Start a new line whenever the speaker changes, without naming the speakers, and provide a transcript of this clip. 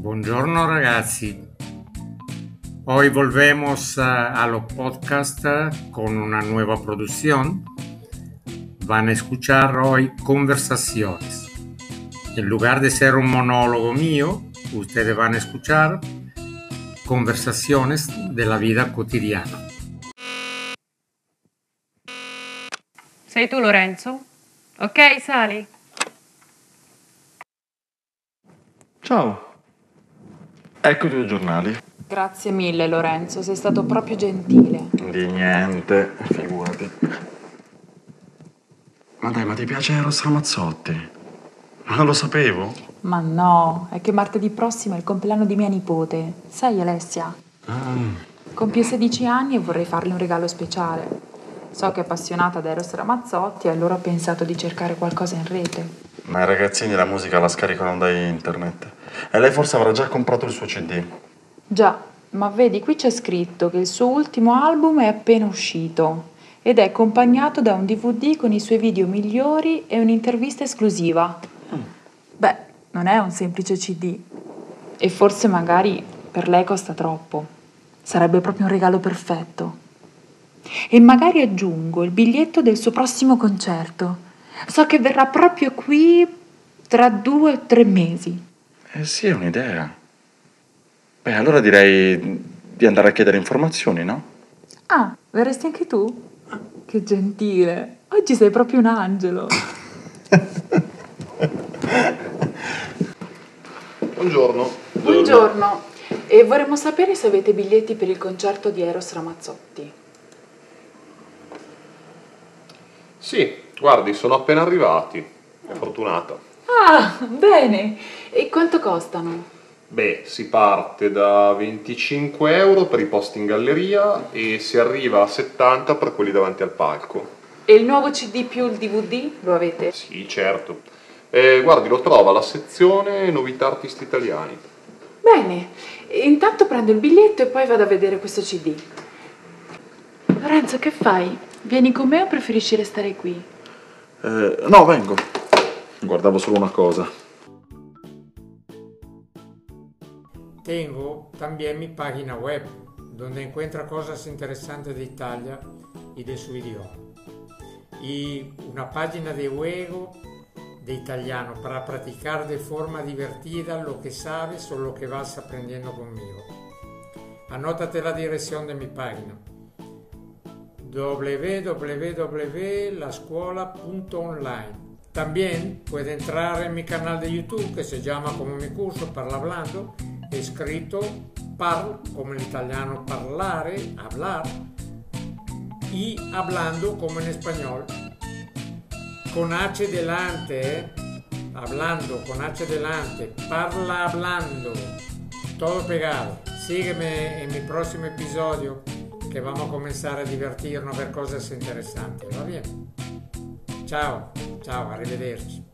Buongiorno ragazzi, hoy volvemos a, los podcast con una nueva producción. Van a escuchar hoy conversaciones. En lugar de ser un monólogo mío, ustedes van a escuchar conversaciones de la vida cotidiana.
Sei tu Lorenzo? Ok, sali.
Ciao. Ecco i tuoi giornali.
Grazie mille Lorenzo, sei stato proprio gentile.
Di niente, figurati. Ma dai, ma ti piace Eros Ramazzotti? Ma non lo sapevo?
Ma no, è che martedì prossimo è il compleanno di mia nipote. Sai Alessia?
Ah.
Compie 16 anni e vorrei farle un regalo speciale. So che è appassionata da Eros Ramazzotti e allora ho pensato di cercare qualcosa in rete.
Ma i ragazzini la musica la scaricano da internet. E lei forse avrà già comprato il suo CD.
Già, ma vedi, qui c'è scritto che il suo ultimo album è appena uscito ed è accompagnato da un DVD con i suoi video migliori e un'intervista esclusiva. Mm. Beh, non è un semplice CD. E forse magari per lei costa troppo. Sarebbe proprio un regalo perfetto. E magari aggiungo il biglietto del suo prossimo concerto So che verrà proprio qui tra due o tre mesi.
Eh sì, è un'idea. Beh, allora direi di andare a chiedere informazioni, no?
Ah, verresti anche tu? Che gentile. Oggi sei proprio un angelo.
Buongiorno.
Buongiorno. E vorremmo sapere se avete biglietti per il concerto di Eros Ramazzotti.
Sì, guardi, sono appena arrivati. Fortunata.
Ah, bene. E quanto costano?
Beh, si parte da 25 euro per i posti in galleria e si arriva a 70 per quelli davanti al palco.
E il nuovo CD più il DVD lo avete?
Sì, certo. Eh, guardi, lo trova alla sezione Novità Artisti Italiani.
Bene, intanto prendo il biglietto e poi vado a vedere questo CD. Lorenzo, che fai? Vieni con me o preferisci restare qui?
Eh, no, vengo. Guardavo solo una cosa.
Tengo también mi página web, donde encuentra cosas interesantes de Italia y de su idioma. Y una página de juego de italiano para practicar de forma divertida lo que sabes o lo que vas aprendiendo conmigo. Anótate la dirección de mi página www.lascuola.online. También puede entrar en mi canal de YouTube que se llama como mi curso Parla Hablando, escrito par como en italiano parlare, hablar, y hablando como en español. Con H delante, ¿eh? hablando, con H delante, parla hablando, todo pegado. Sígueme en mi próximo episodio che vamos a comenzar a divertirnos a ver cosas interesanti, va bene? Ciao, ciao, arrivederci.